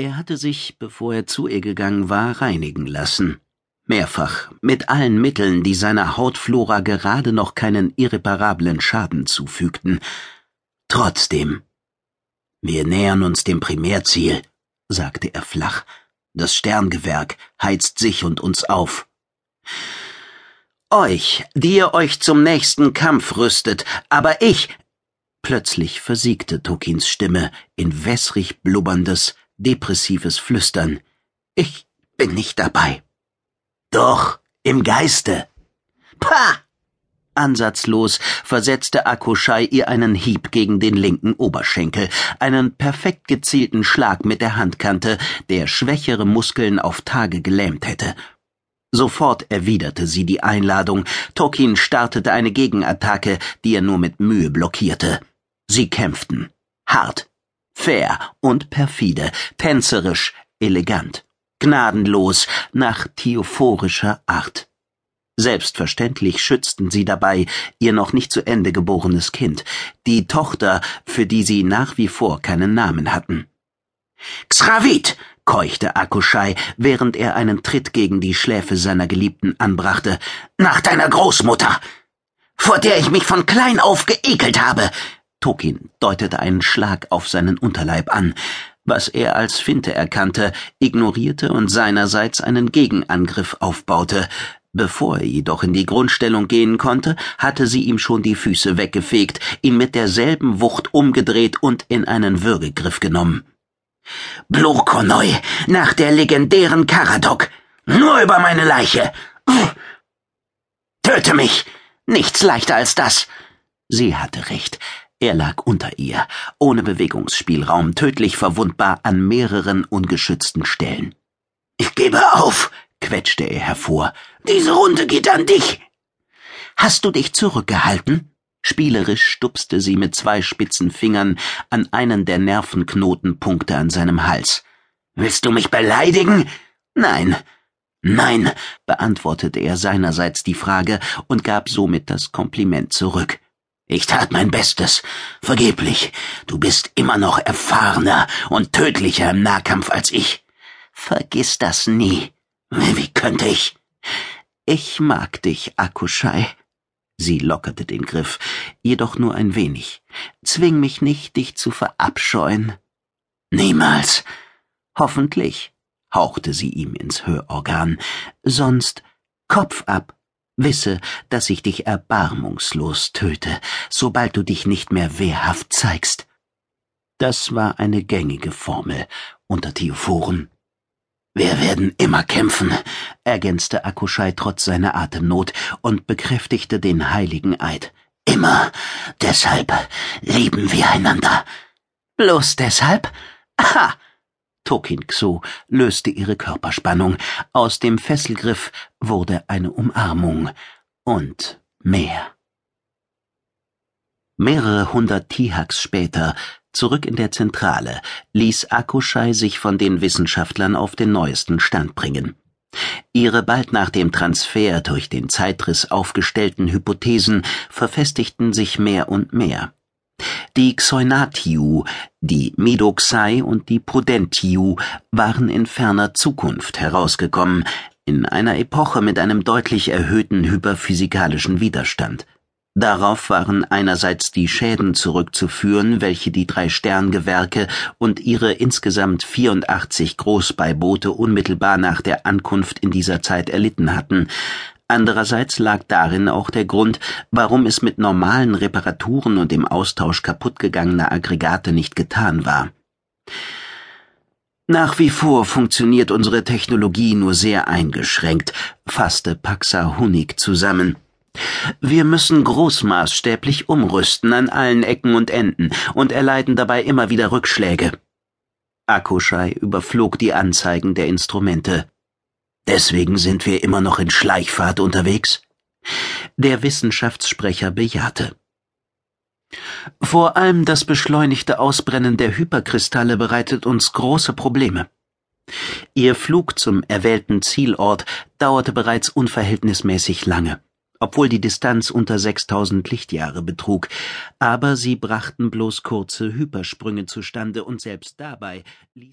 Er hatte sich, bevor er zu ihr gegangen war, reinigen lassen. Mehrfach, mit allen Mitteln, die seiner Hautflora gerade noch keinen irreparablen Schaden zufügten. Trotzdem. Wir nähern uns dem Primärziel, sagte er flach. Das Sterngewerk heizt sich und uns auf. Euch, die ihr euch zum nächsten Kampf rüstet, aber ich. Plötzlich versiegte Tokins Stimme in wässrig blubberndes, depressives Flüstern. Ich bin nicht dabei. Doch, im Geiste. Pah! Ansatzlos versetzte Akoshai ihr einen Hieb gegen den linken Oberschenkel, einen perfekt gezielten Schlag mit der Handkante, der schwächere Muskeln auf Tage gelähmt hätte. Sofort erwiderte sie die Einladung. Tokin startete eine Gegenattacke, die er nur mit Mühe blockierte. Sie kämpften. Hart, fair und perfide, tänzerisch, elegant, gnadenlos, nach theophorischer Art. Selbstverständlich schützten sie dabei ihr noch nicht zu Ende geborenes Kind, die Tochter, für die sie nach wie vor keinen Namen hatten. Xravit! keuchte Akushai, während er einen Tritt gegen die Schläfe seiner Geliebten anbrachte. Nach deiner Großmutter! Vor der ich mich von klein auf geekelt habe! Tokin deutete einen Schlag auf seinen Unterleib an, was er als Finte erkannte, ignorierte und seinerseits einen Gegenangriff aufbaute. Bevor er jedoch in die Grundstellung gehen konnte, hatte sie ihm schon die Füße weggefegt, ihn mit derselben Wucht umgedreht und in einen Würgegriff genommen. Blurkonoi, nach der legendären Karadok. Nur über meine Leiche. Töte mich. Nichts leichter als das. Sie hatte recht. Er lag unter ihr, ohne Bewegungsspielraum, tödlich verwundbar an mehreren ungeschützten Stellen. Ich gebe auf, quetschte er hervor. Diese Runde geht an dich. Hast du dich zurückgehalten? Spielerisch stupste sie mit zwei spitzen Fingern an einen der Nervenknotenpunkte an seinem Hals. Willst du mich beleidigen? Nein. Nein, beantwortete er seinerseits die Frage und gab somit das Kompliment zurück. Ich tat mein Bestes. Vergeblich. Du bist immer noch erfahrener und tödlicher im Nahkampf als ich. Vergiss das nie. Wie könnte ich? Ich mag dich, Akushai. Sie lockerte den Griff, jedoch nur ein wenig. Zwing mich nicht, dich zu verabscheuen. Niemals. Hoffentlich, hauchte sie ihm ins Hörorgan. Sonst Kopf ab. Wisse, dass ich dich erbarmungslos töte, sobald du dich nicht mehr wehrhaft zeigst. Das war eine gängige Formel unter Theophoren. Wir werden immer kämpfen, ergänzte Akushai trotz seiner Atemnot und bekräftigte den heiligen Eid. Immer. Deshalb lieben wir einander. Bloß deshalb? Aha! Tokin Xu löste ihre Körperspannung. Aus dem Fesselgriff wurde eine Umarmung. Und mehr. Mehrere hundert Tihaks später, zurück in der Zentrale, ließ Akushai sich von den Wissenschaftlern auf den neuesten Stand bringen. Ihre bald nach dem Transfer durch den Zeitriss aufgestellten Hypothesen verfestigten sich mehr und mehr. Die Xeunathiu, die Medoxai und die Prudentiu waren in ferner Zukunft herausgekommen, in einer Epoche mit einem deutlich erhöhten hyperphysikalischen Widerstand. Darauf waren einerseits die Schäden zurückzuführen, welche die drei Sterngewerke und ihre insgesamt 84 Großbeiboote unmittelbar nach der Ankunft in dieser Zeit erlitten hatten, Andererseits lag darin auch der Grund, warum es mit normalen Reparaturen und dem Austausch kaputtgegangener Aggregate nicht getan war. Nach wie vor funktioniert unsere Technologie nur sehr eingeschränkt, fasste Paxa Hunig zusammen. Wir müssen großmaßstäblich umrüsten an allen Ecken und Enden und erleiden dabei immer wieder Rückschläge. Akushai überflog die Anzeigen der Instrumente. Deswegen sind wir immer noch in Schleichfahrt unterwegs? Der Wissenschaftssprecher bejahte. Vor allem das beschleunigte Ausbrennen der Hyperkristalle bereitet uns große Probleme. Ihr Flug zum erwählten Zielort dauerte bereits unverhältnismäßig lange, obwohl die Distanz unter 6000 Lichtjahre betrug, aber sie brachten bloß kurze Hypersprünge zustande und selbst dabei ließ